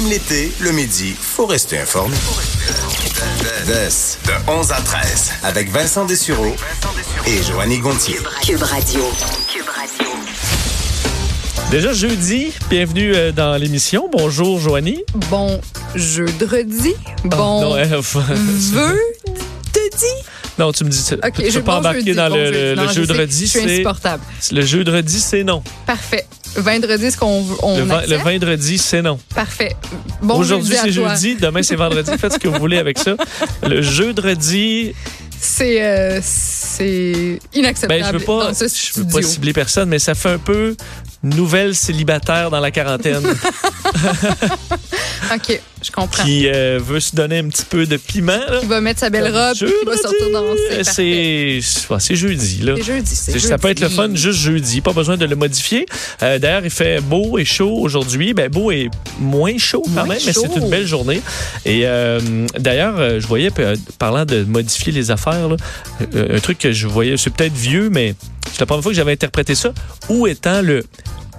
Même l'été, le midi, faut rester informé. de 11 à 13, avec Vincent Dessureau et Joanny Gontier. Cube Radio. Déjà jeudi, bienvenue euh, dans l'émission. Bonjour Joanie. Bon jeudi. Bon euh, vœu de dit. non, tu me dis, tu peux je pas bon embarquer jeudi, dans bon le, jeudi. le Non. Je suis C'est insupportable. le jeu de redis, c'est non. Parfait. Vendredi, ce qu'on on Le, vendredi, c'est non. Parfait. Bon Aujourd'hui, jeudi c'est jeudi. Demain, c'est vendredi. Faites ce que vous voulez avec ça. Le jeu de redis, C'est euh, c'est inacceptable. ben, je veux pas, dans ce je veux pas cibler personne, mais ça fait un peu nouvelle célibataire dans la quarantaine OK, je comprends. qui euh, veut se donner un petit peu de piment. là. Qui va mettre sa belle robe Jeudi, qui va sortir danser. Parfait. C'est ouais, jeudi, là. C'est jeudi. Ça peut être le fun juste jeudi, pas besoin de le modifier. Euh, D'ailleurs, il fait beau et chaud aujourd'hui. Ben, beau et moins chaud quand Moins même, mais c'est une belle journée. Et euh, d'ailleurs, euh, je voyais, euh, parlant de modifier les affaires, là, euh, un truc que je voyais, c'est peut-être vieux, mais c'est la première fois que j'avais interprété ça. Où étant le...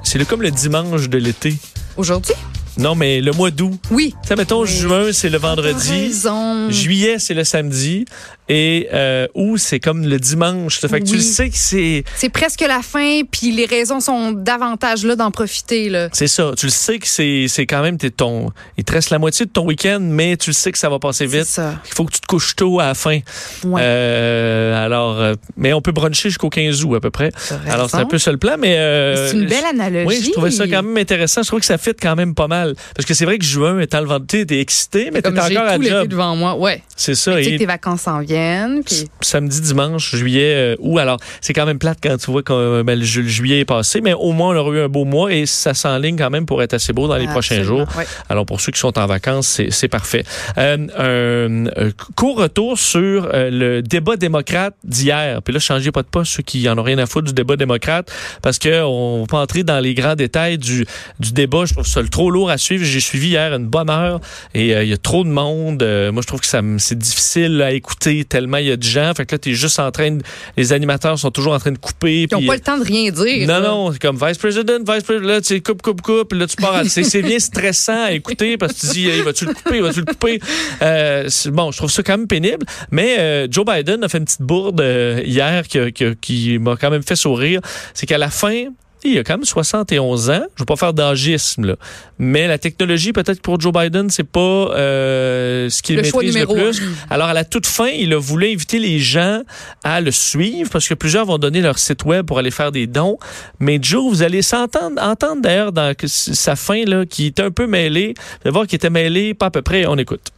C'est le, comme le dimanche de l'été. Aujourd'hui? Non, mais le mois d'août. Oui. Ça, mettons, Oui. juin, c'est le vendredi. raison. Juillet, c'est le samedi. Et euh, août, c'est comme le dimanche. Fait que tu le sais que c'est... C'est presque la fin, puis les raisons sont davantage là d'en profiter. Là. C'est ça. Tu le sais que c'est, c'est quand même t'es ton. Il te reste la moitié de ton week-end, mais tu le sais que ça va passer C'est vite. ça. Il faut que tu te couches tôt à la fin. Ouais. Euh, alors, euh, mais on peut bruncher jusqu'au 15 août à peu près. Alors c'est un peu ça le plan, mais euh, C'est une belle analogie. Oui, je trouvais ça quand même intéressant. Je trouve que ça fit quand même pas mal. Parce que c'est vrai que juin, étant le t'es excité, mais t'es encore à job. devant moi. Ouais. C'est ça. Et tes vacances s'en viennent. Puis samedi, dimanche, juillet, euh, août. Alors, c'est quand même plate quand tu vois que euh, ben, le, ju- le juillet est passé, mais au moins, on aura eu un beau mois et ça s'enligne quand même pour être assez beau dans les prochains jours. ouais. Alors, pour ceux qui sont en vacances, c'est parfait. Euh, un, un court retour sur euh, le débat démocrate d'hier. Puis là, changez pas de poste, ceux qui en ont rien à foutre du débat démocrate, parce que on va pas entrer dans les grands détails du, du débat. Je trouve ça trop lourd à suivre. J'ai suivi hier une bonne heure et euh, il y a trop de monde. Euh, moi, je trouve que ça c'est difficile à écouter tellement il y a de gens. Fait que là, t'es juste en train de, les animateurs sont toujours en train de couper. Ils n'ont pas le temps de rien dire. non, là. non, c'est comme Vice President, Vice President, là, tu sais, coupe, coupe, coupe, là, tu pars C'est bien stressant à écouter parce que tu dis, hey, vas-tu le couper, vas-tu le couper? Euh, bon, je trouve ça quand même pénible, mais euh, Joe Biden a fait une petite bourde euh, hier qui, qui- qui m'a quand même fait sourire. C'est qu'à la fin, il a quand même 71 ans. Je veux pas faire d'agisme, là. Mais la technologie, peut-être pour Joe Biden, c'est pas euh, ce qu'il Le maîtrise le plus. Alors, à la toute fin, il a voulu inviter les gens à le suivre parce que plusieurs vont donner leur site web pour aller faire des dons. Mais Joe, vous allez s'entendre, entendre d'ailleurs dans sa fin, là, qui est un peu mêlée. Vous allez voir qu'il était mêlé, pas à peu près. On écoute.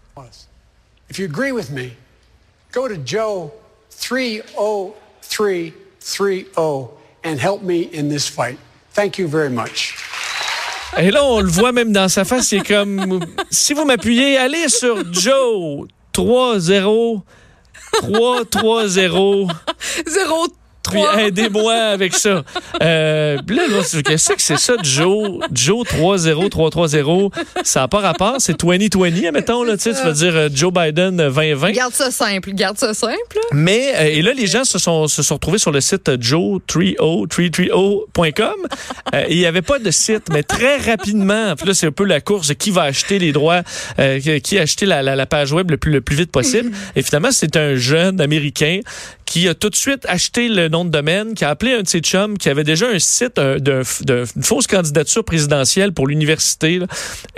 If you agree with me, go to Joe 30330 and help me in this fight. Thank you very much. Et là, on le voit même dans sa face. C'est comme, si vous m'appuyez, allez sur Joe 30 330 Zéro Puis aidez-moi avec ça. Euh, là, là, c'est- qu'est-ce que c'est ça, Joe? Joe 30330? Ça n'a pas rapport. C'est 2020, admettons, là, tu sais, tu vas dire euh, Joe Biden euh, 2020. Garde ça simple. Garde ça simple. Mais, euh, et là, les gens se sont, se sont retrouvés sur le site euh, joe30330.com. Euh, il n'y avait pas de site, mais très rapidement, puis là, c'est un peu la course de qui va acheter les droits, euh, qui- qui a acheté la, la- la page web le plus, le plus vite possible. Et finalement, c'est un jeune Américain qui a tout de suite acheté le nom de domaine, qui a appelé un de ses chums, qui avait déjà un site d'un- d'un- d'une fausse candidature présidentielle pour l'université,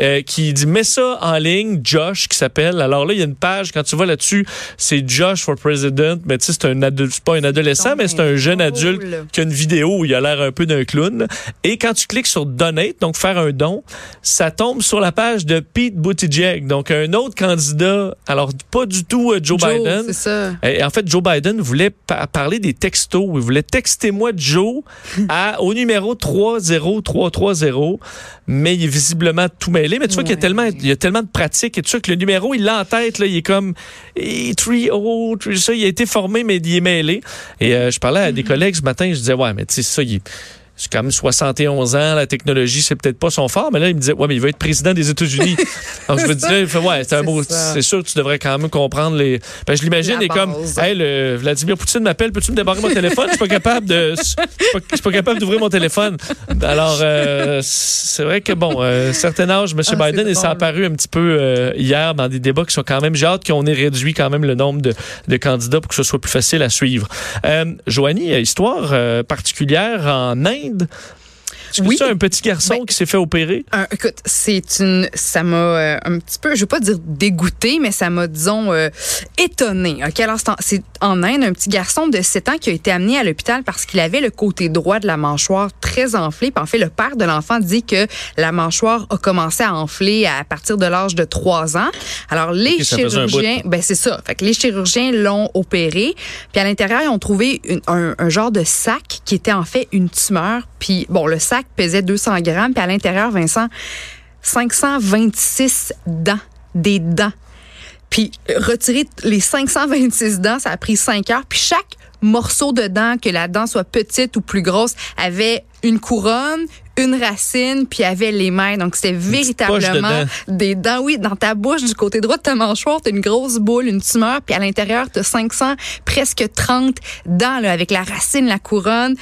euh, qui dit mets ça en ligne, Josh qui s'appelle. Alors là, il y a une page, quand tu vas là-dessus, c'est Josh for President, mais tu sais, c'est un pas un adolescent, mais c'est un jeune adulte qui a une vidéo où il a l'air un peu d'un clown. Et quand tu cliques sur Donate, donc faire un don, ça tombe sur la page de Pete Buttigieg, donc un autre candidat. Alors, pas du tout euh, Joe, Joe, Biden. c'est ça. Et en fait, Joe Biden voulait pa- parler des textos. Il voulait texter moi Joe à, au numéro 30330, mais il est visiblement tout mêlé. Mais tu vois qu'il y a tellement, il y a tellement de pratiques et tout ça que le numéro, il l'a en tête, là, il est comme, eh, 30, tout ça, il a été formé, mais il est mêlé. Et euh, je parlais à des collègues ce matin, je disais, ouais, mais tu sais, ça, il est- c'est quand même 71 ans, la technologie, c'est peut-être pas son fort, mais là, il me disait, ouais, mais il veut être président des États-Unis. Donc, je me disais, ouais, c'est un mot, c'est sûr tu devrais quand même comprendre les. Ben, je l'imagine, est comme, hey, le Vladimir Poutine m'appelle, peux-tu me débarrer mon téléphone? Je suis pas capable de, je suis pas, capable d'ouvrir mon téléphone. Alors, euh, c'est vrai que bon, euh, certain âge, M. Ah, Biden, il s'est apparu un petit peu euh, hier dans des débats qui sont quand même, j'ai hâte qu'on ait réduit quand même le nombre de, de candidats pour que ce soit plus facile à suivre. Euh, Joanie, histoire euh, particulière en Inde. rapide Est-ce que Oui. c'est un petit garçon Ben, qui s'est fait opérer? Écoute, c'est une, ça m'a euh, un petit peu, je veux pas dire dégoûté, mais ça m'a disons euh, étonné. Ok, alors c'est en, Inde un petit garçon de 7 ans qui a été amené à l'hôpital parce qu'il avait le côté droit de la mâchoire très enflé. Puis en fait, le père de l'enfant dit que la mâchoire a commencé à enfler à partir de l'âge de 3 ans. Alors les chirurgiens, ben c'est ça. Fait que les chirurgiens l'ont opéré. Puis à l'intérieur, ils ont trouvé une- un, un genre de sac qui était en fait une tumeur. Puis bon, le sac pesait 200 grammes. Puis à l'intérieur, Vincent, 526 dents, des dents. Puis retirer les 526 dents, ça a pris 5 heures. Puis chaque morceau de dent, que la dent soit petite ou plus grosse, avait une couronne, une racine, puis avait les mains. Donc c'était véritablement des dents. Oui, dans ta bouche, du côté droit de ta mâchoire, t'as une grosse boule, une tumeur, puis à l'intérieur, t'as 500, presque 30 dents, là, avec la racine, la couronne.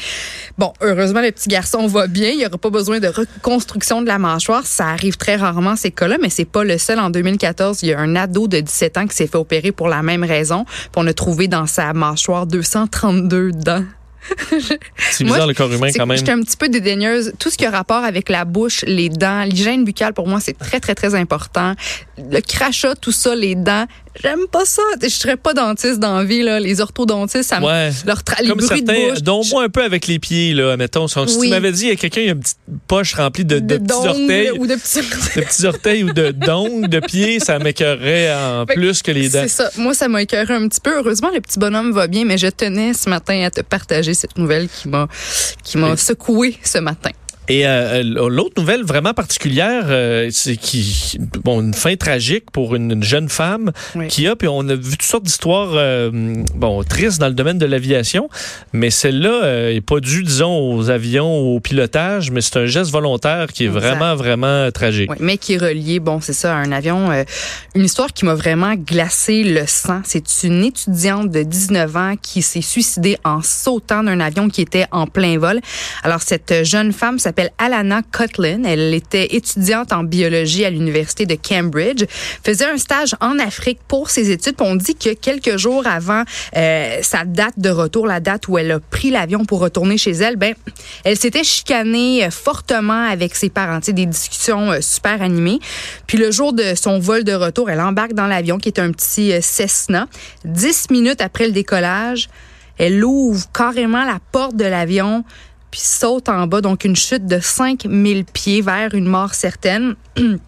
Bon, heureusement, le petit garçon va bien. Il n'y aura pas besoin de reconstruction de la mâchoire. Ça arrive très rarement, ces cas-là, mais c'est pas le seul. En 2014, il y a un ado de 17 ans qui s'est fait opérer pour la même raison. Puis on a trouvé dans sa mâchoire 232 dents. C'est Moi, bizarre le corps humain quand même. J'étais un petit peu dédaigneuse. Tout ce qui a rapport avec la bouche, les dents, l'hygiène buccale, pour moi, c'est très, très, très important. Le crachat, tout ça, les dents, j'aime pas ça. Je serais pas dentiste dans la vie, là. Les orthodontistes, ça me... Ouais. Leur tra- les Comme bruits de certains, bouche. dont moi un peu avec les pieds, là, mettons. Si Oui. tu m'avais dit, il y a quelqu'un, il y a une petite poche remplie de, de, petits orteils, Ou de petits de petits orteils ou de d'ongles, de pieds, ça m'écœurerait en Fait plus que les dents. C'est ça. Moi, ça m'a écœuré un petit peu. Heureusement, le petit bonhomme va bien, mais je tenais ce matin à te partager cette nouvelle qui m'a qui m'a secoué ce matin. Et euh, l'autre nouvelle vraiment particulière, euh, c'est qui bon une fin tragique pour une, une jeune femme Oui. qui a puis on a vu toutes sortes d'histoires euh, bon tristes dans le domaine de l'aviation, mais celle-là euh, est pas due disons aux avions au pilotage, mais c'est un geste volontaire qui est Exact. vraiment vraiment tragique. Oui, mais qui est relié, bon, c'est ça, à un avion. euh, une histoire qui m'a vraiment glacé le sang. C'est une étudiante de 19 ans qui s'est suicidée en sautant d'un avion qui était en plein vol. Alors, cette jeune femme s'appelle Alana Cotlin. Elle était étudiante en biologie à l'université de Cambridge. Faisait un stage en Afrique pour ses études. On dit que quelques jours avant euh, sa date de retour, la date où elle a pris l'avion pour retourner chez elle, ben, elle s'était chicanée euh, fortement avec ses parents. Des discussions euh, super animées. Puis le jour de son vol de retour, elle embarque dans l'avion qui est un petit Cessna. Dix minutes après le décollage, elle ouvre carrément la porte de l'avion puis saute en bas, donc une chute de 5000 pieds vers une mort certaine.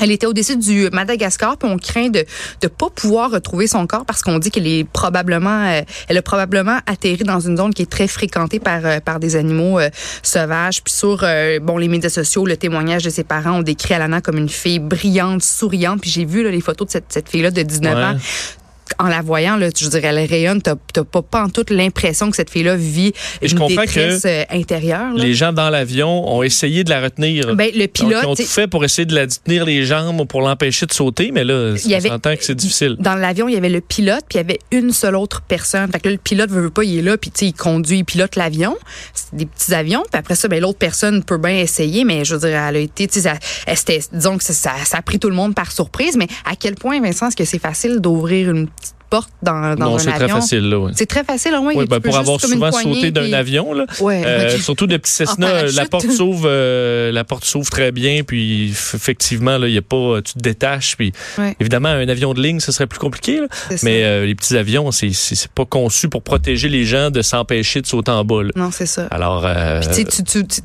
Elle était au-dessus du Madagascar, puis on craint de ne pas pouvoir retrouver son corps parce qu'on dit qu'elle est probablement, euh, elle a probablement atterri dans une zone qui est très fréquentée par euh, par des animaux euh, sauvages. Puis sur bon les médias sociaux, le témoignage de ses parents ont décrit Alana comme une fille brillante, souriante. Puis j'ai vu là, les photos de cette, cette fille-là de 19 Ouais. ans en la voyant, là, je dirais, elle rayonne, t'as pas, pas en toute l'impression que cette fille-là vit Et je une comprends détresse euh, intérieure. là. Les gens dans l'avion ont essayé de la retenir. Ben, le Donc, ils ont tout fait pour essayer de la tenir les jambes ou pour l'empêcher de sauter, mais là, Il y on avait- que c'est difficile. dans l'avion, il y avait le pilote, puis il y avait une seule autre personne. Fait que là, le pilote veut, veut pas, il est là, puis il conduit, il pilote l'avion. Des petits avions, puis après ça, ben l'autre personne peut bien essayer, mais je veux dire, elle a été, tu sais, ça- elle, disons que ça, ça, ça a pris tout le monde par surprise. Mais à quel point, Vincent, est-ce que c'est facile d'ouvrir une petite dans, dans non, un c'est très facile, là. ouais. C'est très facile, au moins. Oui, ben, pour avoir souvent sauté d'un puis- avion, là. Ouais, Euh. Surtout le petit Cessna, parachute. la porte s'ouvre, euh, la porte s'ouvre très bien, puis effectivement là, y a pas, tu te détaches, puis Ouais. évidemment un avion de ligne, ce serait plus compliqué, là. Mais euh, les petits avions, c'est c'est pas conçu pour protéger les gens de s'empêcher de sauter en bas. là. Non, c'est ça. Alors, euh, Puis, tu sais, tu, tu- tu-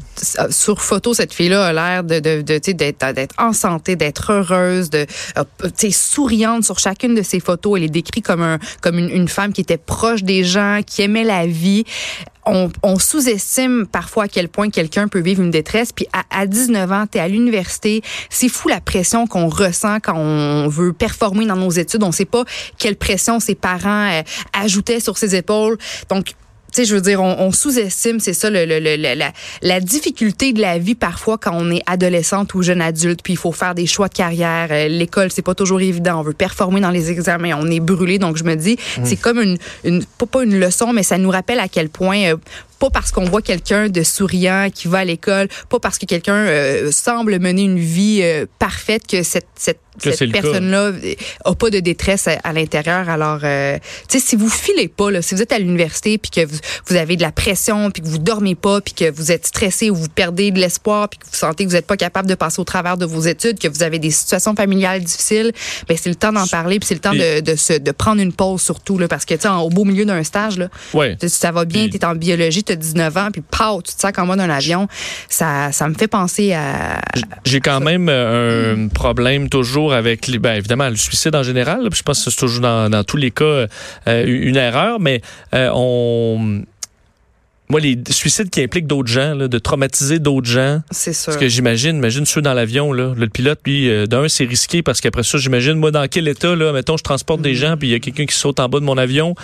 sur photo, cette fille-là a l'air de, de, de, d'être, d'être en santé, d'être heureuse, de, euh, souriante sur chacune de ses photos. Elle est décrite comme comme une, femme qui était proche des gens, qui aimait la vie. On, sous-estime parfois à quel point quelqu'un peut vivre une détresse. Puis à, à 19 ans, tu es à l'université. C'est fou la pression qu'on ressent quand on veut performer dans nos études. On sait pas quelle pression ses parents euh, ajoutaient sur ses épaules. Donc, sais, je veux dire, on, on sous-estime, c'est ça, le, le, le, la, la difficulté de la vie parfois quand on est adolescente ou jeune adulte, puis il faut faire des choix de carrière. Euh, L'école, c'est pas toujours évident. On veut performer dans les examens, on est brûlé. Donc je me dis, c'est comme une, pas une leçon, mais ça nous rappelle à quel point euh, pas parce qu'on voit quelqu'un de souriant qui va à l'école, pas parce que quelqu'un euh, semble mener une vie euh, parfaite que cette, cette, cette personne-là a pas de détresse à, à l'intérieur. Alors, euh, tu sais, si vous filez pas, là, si vous êtes à l'université puis que vous, vous avez de la pression puis que vous dormez pas puis que vous êtes stressé ou vous perdez de l'espoir puis que vous sentez que vous n'êtes pas capable de passer au travers de vos études, que vous avez des situations familiales difficiles, ben c'est le temps d'en parler puis c'est le temps de, de, se, de prendre une pause surtout là parce que tu sais, au beau milieu d'un stage là, Ouais. ça va bien, tu es en biologie, tu as 19 ans, puis pow, tu te sens comme moi d'un avion. Ça, ça me fait penser à. J'ai quand même euh, un problème toujours avec, les, ben, évidemment, le suicide en général. là, puis je pense que c'est toujours dans, dans tous les cas euh, une erreur, mais euh, on... Moi, les suicides qui impliquent d'autres gens, là, de traumatiser d'autres gens, C'est sûr. parce que j'imagine, imagine ceux dans l'avion, là, le pilote, lui, euh, d'un, c'est risqué parce qu'après ça, j'imagine, moi, dans quel état, là, mettons, je transporte des gens, puis il y a quelqu'un qui saute en bas de mon avion,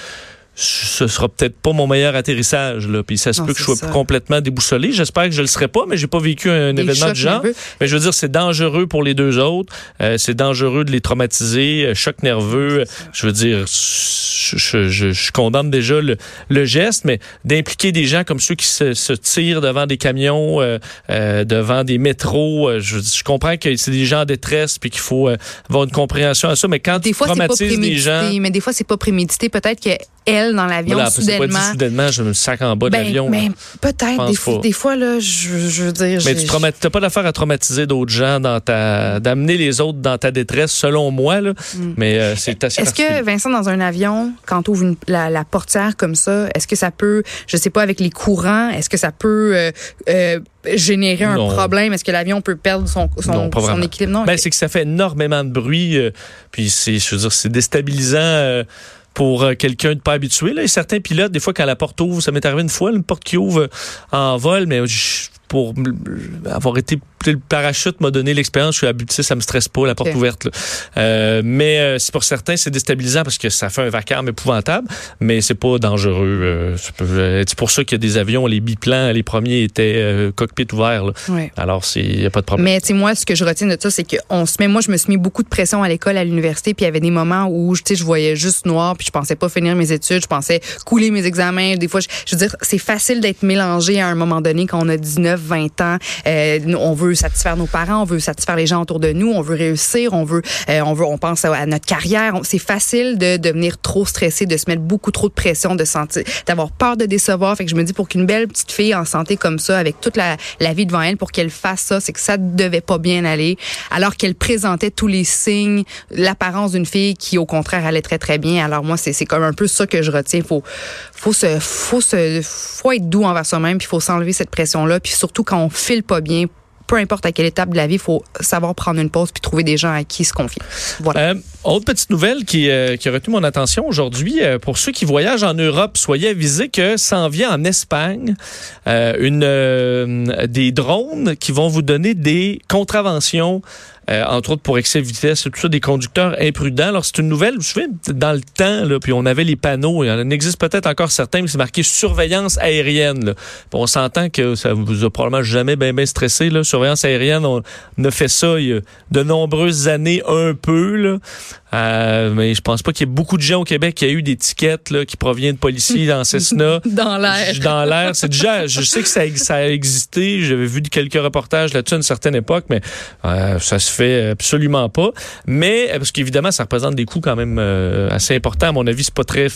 ce sera peut-être pas mon meilleur atterrissage, là, puis ça se Non, peut que je sois ça. complètement déboussolé. J'espère que je le serai pas, mais j'ai pas vécu un Des événement du genre. nerveux. Mais je veux dire, c'est dangereux pour les deux autres. Euh, c'est dangereux de les traumatiser. euh, choc nerveux. Je veux dire, je, je, je, je condamne déjà le, le geste, mais d'impliquer des gens comme ceux qui se, se tirent devant des camions, euh, euh, devant des métros, euh, je, je comprends que c'est des gens en détresse puis qu'il faut euh, avoir une compréhension à ça. Mais quand Des tu fois, pas traumatises des gens, mais des fois, c'est pas prémédité. Peut-être que elle, dans l'avion, voilà, c'est pas dit soudainement. soudainement, je me sac en bas de Ben, l'avion. ben, peut-être. Des, fois- des fois, là, je, je veux dire. Mais tu n'as pas d'affaire à traumatiser d'autres gens dans ta d'amener les autres dans ta détresse selon moi là. Mais euh, c'est assez Mm. Est-ce que, Vincent, dans un avion, quand tu ouvres la, la portière comme ça, est-ce que ça peut, je sais pas, avec les courants, est-ce que ça peut euh, euh, générer un problème? Est-ce que l'avion peut perdre son, son, Non, son équilibre? Non. Ben, c'est que ça fait énormément de bruit, euh, puis c'est, je veux dire, c'est déstabilisant pour euh, quelqu'un de pas habitué. Là. Et certains pilotes, des fois, quand la porte ouvre, ça m'est arrivé une fois, une porte qui ouvre en vol, mais pour avoir été le parachute m'a donné l'expérience, je suis habitué, ça me stresse pas la porte ouverte. là. Euh, mais euh, c'est pour certains, c'est déstabilisant parce que ça fait un vacarme épouvantable, mais c'est pas dangereux. euh, c'est c'est pour ça qu'il y a des avions, les biplans, les premiers étaient euh, cockpit ouvert. là. Alors, il n'y a pas de problème. Mais tu sais moi ce que je retiens de ça c'est que on se met moi je me suis mis beaucoup de pression à l'école à l'université puis il y avait des moments où tu sais je voyais juste noir puis je pensais pas finir mes études, je pensais couler mes examens, des fois je, je veux dire c'est facile d'être mélangé à un moment donné quand on a 19, 20 ans, Euh, on veut satisfaire nos parents, on veut satisfaire les gens autour de nous, on veut réussir, on veut euh, on veut on pense à, notre carrière, c'est facile de devenir trop stressé, de se mettre beaucoup trop de pression, de sentir d'avoir peur de décevoir, fait que je me dis pour qu'une belle petite fille en santé comme ça avec toute la, la vie devant elle pour qu'elle fasse ça, c'est que ça devait pas bien aller. Alors qu'elle présentait tous les signes, l'apparence d'une fille qui au contraire allait très très bien. Alors moi c'est c'est comme un peu ça que je retiens, faut faut se faut se faut être doux envers soi-même puis faut s'enlever cette pression là puis surtout quand on file pas bien peu importe à quelle étape de la vie, il faut savoir prendre une pause puis trouver des gens à qui se confier. Voilà. Euh, autre petite nouvelle qui, euh, a retenu mon attention aujourd'hui, euh, pour ceux qui voyagent en Europe, soyez avisés que s'en vient en Espagne euh, une des drones qui vont vous donner des contraventions. Euh, entre autres pour excès de vitesse, et tout ça, des conducteurs imprudents. Alors, c'est une nouvelle, vous vous souvenez, dans le temps, là, puis on avait les panneaux, il y en existe peut-être encore certains, mais c'est marqué surveillance aérienne. Là. On s'entend que ça vous a probablement jamais bien bien stressé. Là. Surveillance aérienne, on a fait ça il y a de nombreuses années, un peu. Là. Euh, mais je pense pas qu'il y ait beaucoup de gens au Québec qui aient eu des tickets là, qui proviennent de policiers dans Cessna. Dans l'air. Dans l'air. C'est déjà, je sais que ça, ça a existé. J'avais vu quelques reportages là-dessus à une certaine époque, mais euh, ça se fait absolument pas. Mais, parce qu'évidemment, ça représente des coûts quand même euh, assez importants. À mon avis, c'est pas très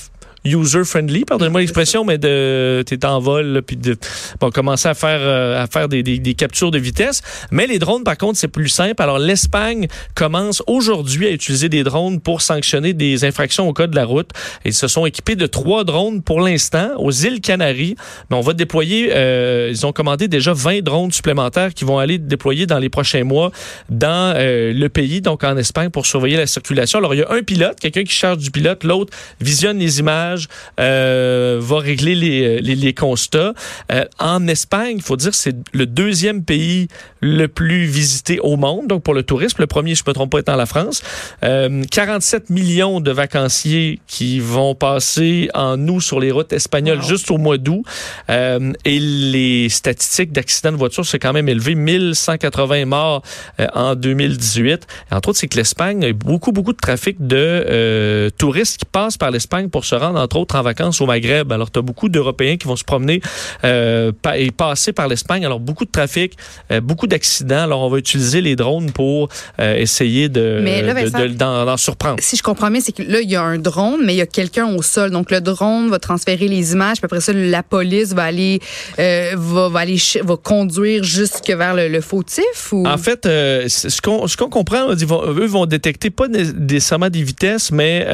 user-friendly, pardonnez-moi l'expression, mais de t'es en vol, puis de bon, commencer à faire euh, à faire des, des, des, captures de vitesse. Mais les drones, par contre, c'est plus simple. Alors l'Espagne commence aujourd'hui à utiliser des drones pour sanctionner des infractions au code de la route. Ils se sont équipés de trois drones pour l'instant aux îles Canaries. Mais on va déployer, euh, ils ont commandé déjà 20 drones supplémentaires qui vont aller déployer dans les prochains mois dans euh, le pays, donc en Espagne, pour surveiller la circulation. Alors il y a un pilote, quelqu'un qui charge du pilote, l'autre visionne les images euh, va régler les, les, les constats. Euh, en Espagne, il faut dire, c'est le deuxième pays le plus visité au monde, donc pour le tourisme. Le premier, je ne me trompe pas, étant la France. Euh, 47 millions de vacanciers qui vont passer en août sur les routes espagnoles Wow. juste au mois d'août. Euh, et les statistiques d'accidents de voiture, c'est quand même élevé. 1180 morts euh, en 2018. Et entre autres, c'est que l'Espagne a beaucoup, beaucoup de trafic de euh, touristes qui passent par l'Espagne pour se rendre, entre autres, en vacances au Maghreb. Alors, tu as beaucoup d'Européens qui vont se promener euh, et passer par l'Espagne. Alors, beaucoup de trafic, euh, beaucoup d'accidents. Alors, on va utiliser les drones pour euh, essayer de, Mais là, de- Vincent, de- d'en d'en surprendre. Si je comprends bien, c'est que là, il y a un drone, mais il y a quelqu'un au sol. Donc, le drone va transférer les images, puis après ça, la police va aller, va, va aller, va conduire jusque vers le, le fautif ou? En fait, ce qu'on ce qu'on comprend, ils vont, eux vont détecter pas né- nécessairement des vitesses, mais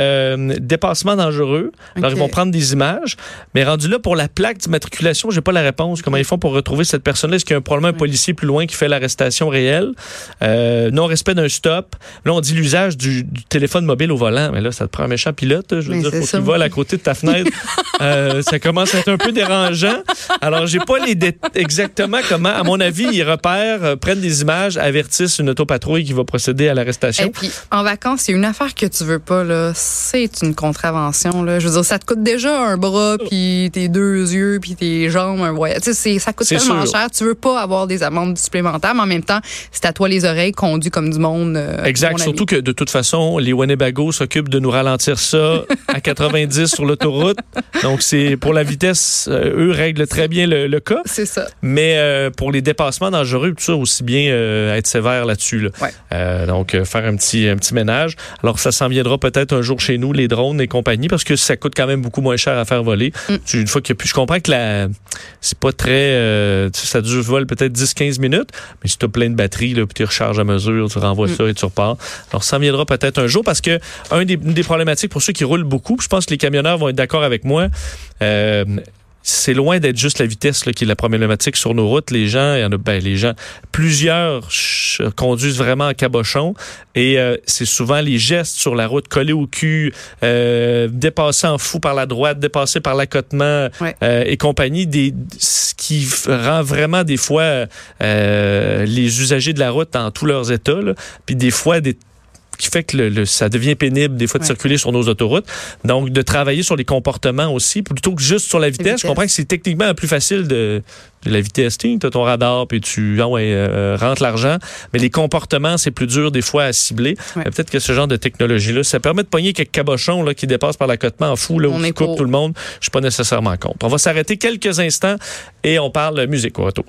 dépassement dangereux. Alors, ils vont prendre des images. Mais rendu là, pour la plaque d'immatriculation, j'ai pas la réponse. Comment ils font pour retrouver cette personne-là? Est-ce qu'il y a un, probablement un policier plus loin qui fait l'arrestation réelle? Euh, non-respect d'un stop. Là, on dit l'usage du, du téléphone mobile au volant. Mais là, ça te prend un méchant pilote. Je veux Mais dire, c'est faut qu'il vole à côté de ta fenêtre. Euh, ça commence à être un peu dérangeant. Alors, j'ai pas les exactement comment. À mon avis, ils repèrent, euh, prennent des images, avertissent une autopatrouille qui va procéder à l'arrestation. Et puis, en vacances, il y a une affaire que tu veux pas, là. C'est une contravention, là. Je veux dire, ça te coûte déjà un bras, puis tes deux yeux, puis tes jambes, un voyage. Tu sais, ça coûte tellement sûr. cher. Tu veux pas avoir des amendes supplémentaires, mais en même temps, c'est à toi les oreilles, conduit comme du monde. euh, Exact. Surtout que de toute façon, les Winnebago s'occupent de nous ralentir ça à 90 sur l'autoroute. Donc, c'est pour la vitesse, euh, eux règlent très bien le, le cas. C'est ça. Mais euh, pour les dépassements dangereux, tout ça, aussi bien euh, être sévère là-dessus. là. Ouais. Donc, faire un petit, un petit ménage. Alors, ça s'en viendra peut-être un jour chez nous, les drones et compagnie, parce que ça coûte quand même beaucoup moins cher à faire voler. Mm. Tu- Une fois que je comprends que la c'est pas très euh, ça dure vol peut-être 10-15 minutes, mais si tu as plein de batteries, là, puis tu recharges à mesure, tu renvoies Mm. ça et tu repars. Alors, ça en viendra peut-être un jour parce que un des, une des problématiques pour ceux qui roulent beaucoup, je pense que les camionneurs vont être d'accord avec moi. euh, c'est loin d'être juste la vitesse là, qui est la problématique sur nos routes. Les gens, il y en a, ben, les gens, plusieurs conduisent vraiment en cabochon et euh, c'est souvent les gestes sur la route collés au cul, euh, dépassés en fou par la droite, dépassés par l'accotement Ouais. euh, et compagnie, des, ce qui rend vraiment des fois euh, les usagers de la route dans tous leurs états, là. puis des fois des qui fait que le, le- ça devient pénible des fois de Ouais. circuler sur nos autoroutes. Donc, de travailler sur les comportements aussi, plutôt que juste sur la vitesse. vitesse. Je comprends que c'est techniquement plus facile de, de la vitesse. Tu as ton radar, puis tu ah ouais, euh, rentres l'argent. Mais les comportements, c'est plus dur des fois à cibler. Ouais. Peut-être que ce genre de technologie-là, ça permet de pogner quelques cabochons là, qui dépassent par l'accotement en fou, là, où On tu est coupes tout le monde. Je suis pas nécessairement contre. On va s'arrêter quelques instants et on parle musique au retour.